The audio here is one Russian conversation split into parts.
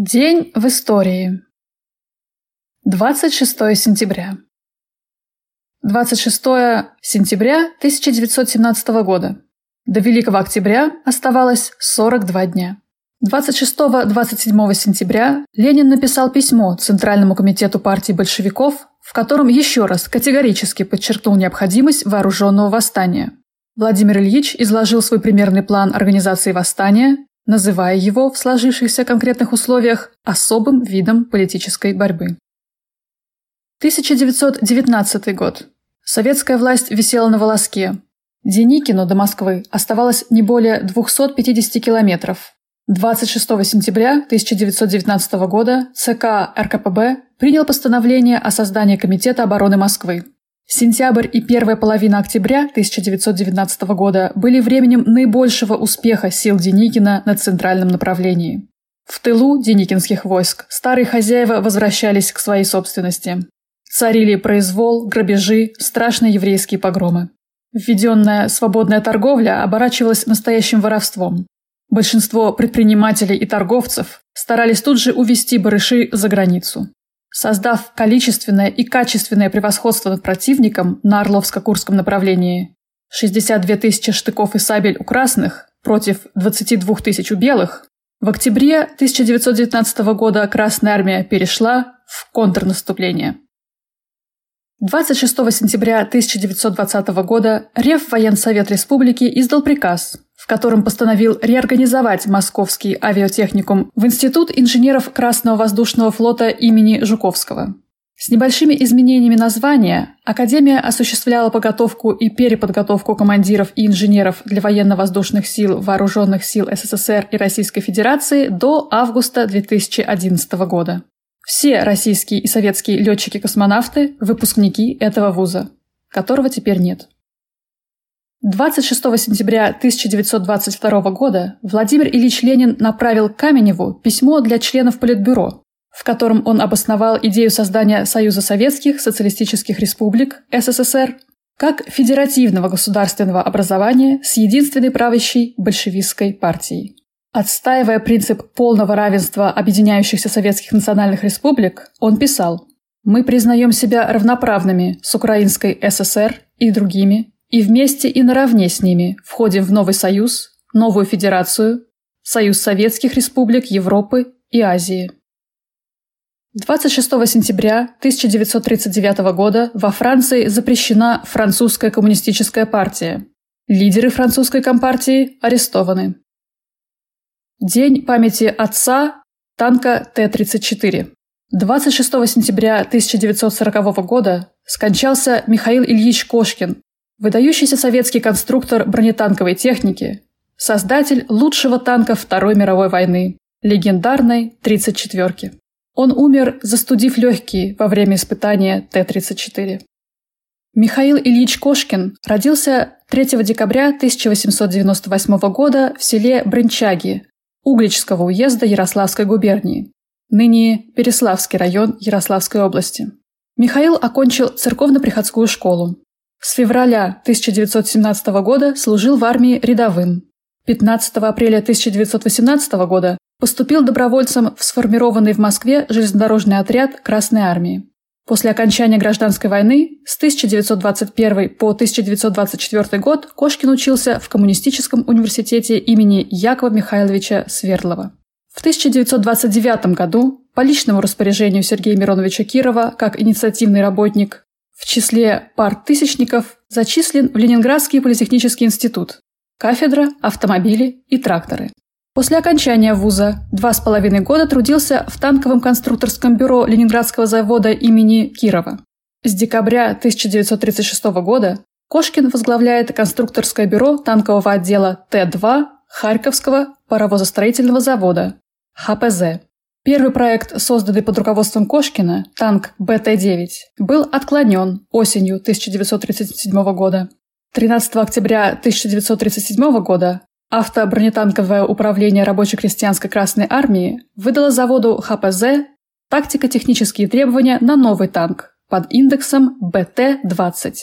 День в истории. 26 сентября. 26 сентября 1917 года. До Великого Октября оставалось 42 дня. 26-27 сентября Ленин написал письмо Центральному комитету партии большевиков, в котором еще раз категорически подчеркнул необходимость вооруженного восстания. Владимир Ильич изложил свой примерный план организации восстания, называя его в сложившихся конкретных условиях особым видом политической борьбы. 1919 год. Советская власть висела на волоске. Деникину до Москвы оставалось не более 250 километров. 26 сентября 1919 года ЦК РКПБ принял постановление о создании Комитета обороны Москвы. Сентябрь и первая половина октября 1919 года были временем наибольшего успеха сил Деникина на центральном направлении. В тылу деникинских войск старые хозяева возвращались к своей собственности. Царили произвол, грабежи, страшные еврейские погромы. Введенная свободная торговля оборачивалась настоящим воровством. Большинство предпринимателей и торговцев старались тут же увести барыши за границу. Создав количественное и качественное превосходство над противником на Орловско-Курском направлении, 62 тысячи штыков и сабель у красных против 22 тысяч у белых, в октябре 1919 года Красная армия перешла в контрнаступление. 26 сентября 1920 года Реввоенсовет Республики издал приказ, в котором постановил реорганизовать Московский авиатехникум в Институт инженеров Красного воздушного флота имени Жуковского. С небольшими изменениями названия Академия осуществляла подготовку и переподготовку командиров и инженеров для военно-воздушных сил Вооруженных сил СССР и Российской Федерации до августа 2011 года. Все российские и советские летчики-космонавты – выпускники этого вуза, которого теперь нет. 26 сентября 1922 года Владимир Ильич Ленин направил Каменеву письмо для членов Политбюро, в котором он обосновал идею создания Союза Советских Социалистических Республик СССР как федеративного государственного образования с единственной правящей большевистской партией. Отстаивая принцип полного равенства объединяющихся советских национальных республик, он писал «Мы признаем себя равноправными с Украинской ССР и другими и вместе и наравне с ними входим в новый союз, новую федерацию, Союз Советских Республик Европы и Азии. 26 сентября 1939 года во Франции запрещена французская коммунистическая партия. Лидеры французской компартии арестованы. День памяти отца танка Т-34. 26 сентября 1940 года скончался Михаил Ильич Кошкин, Выдающийся советский конструктор бронетанковой техники, создатель лучшего танка Второй мировой войны, легендарной 34-ки. Он умер, застудив легкие во время испытания Т-34. Михаил Ильич Кошкин родился 3 декабря 1898 года в селе Брынчаги Угличского уезда Ярославской губернии, ныне Переславский район Ярославской области. Михаил окончил церковно-приходскую школу, с февраля 1917 года служил в армии рядовым. 15 апреля 1918 года поступил добровольцем в сформированный в Москве железнодорожный отряд Красной армии. После окончания гражданской войны с 1921 по 1924 год Кошкин учился в Коммунистическом университете имени Якова Михайловича Свердлова. В 1929 году по личному распоряжению Сергея Мироновича Кирова, как инициативный работник, в числе партысячников зачислен в Ленинградский политехнический институт, кафедра, автомобили и тракторы. После окончания вуза два с половиной года трудился в танковом конструкторском бюро Ленинградского завода имени Кирова. С декабря 1936 года Кошкин возглавляет конструкторское бюро танкового отдела Т-2 Харьковского паровозостроительного завода ХПЗ. Первый проект, созданный под руководством Кошкина, танк БТ-9, был отклонен осенью 1937 года. 13 октября 1937 года автобронетанковое управление рабоче-крестьянской Красной Армии выдало заводу ХПЗ тактико-технические требования на новый танк под индексом БТ-20.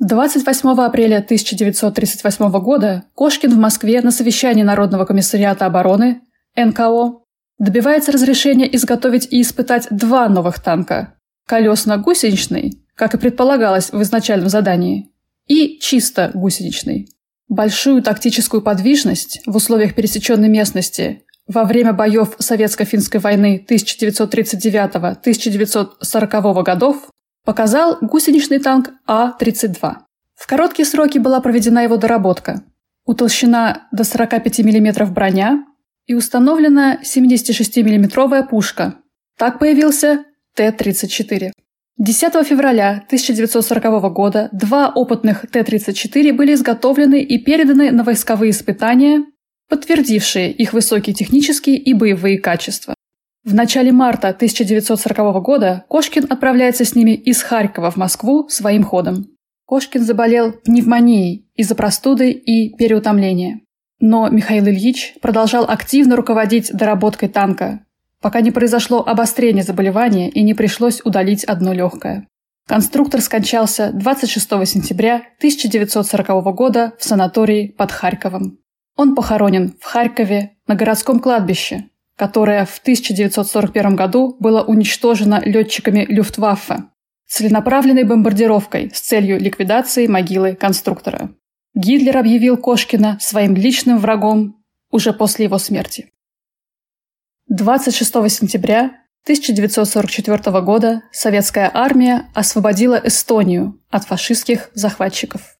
28 апреля 1938 года Кошкин в Москве на совещании Народного комиссариата обороны НКО добивается разрешения изготовить и испытать два новых танка – колесно-гусеничный, как и предполагалось в изначальном задании, и чисто гусеничный. Большую тактическую подвижность в условиях пересеченной местности во время боев Советско-финской войны 1939-1940 годов показал гусеничный танк А-32. В короткие сроки была проведена его доработка. Утолщена до 45 мм броня и установлена 76 миллиметровая пушка. Так появился Т-34. 10 февраля 1940 года два опытных Т-34 были изготовлены и переданы на войсковые испытания, подтвердившие их высокие технические и боевые качества. В начале марта 1940 года Кошкин отправляется с ними из Харькова в Москву своим ходом. Кошкин заболел пневмонией из-за простуды и переутомления. Но Михаил Ильич продолжал активно руководить доработкой танка, пока не произошло обострение заболевания и не пришлось удалить одно легкое. Конструктор скончался 26 сентября 1940 года в санатории под Харьковом. Он похоронен в Харькове на городском кладбище, которое в 1941 году было уничтожено летчиками Люфтваффе целенаправленной бомбардировкой с целью ликвидации могилы конструктора. Гитлер объявил Кошкина своим личным врагом уже после его смерти. 26 сентября 1944 года советская армия освободила Эстонию от фашистских захватчиков.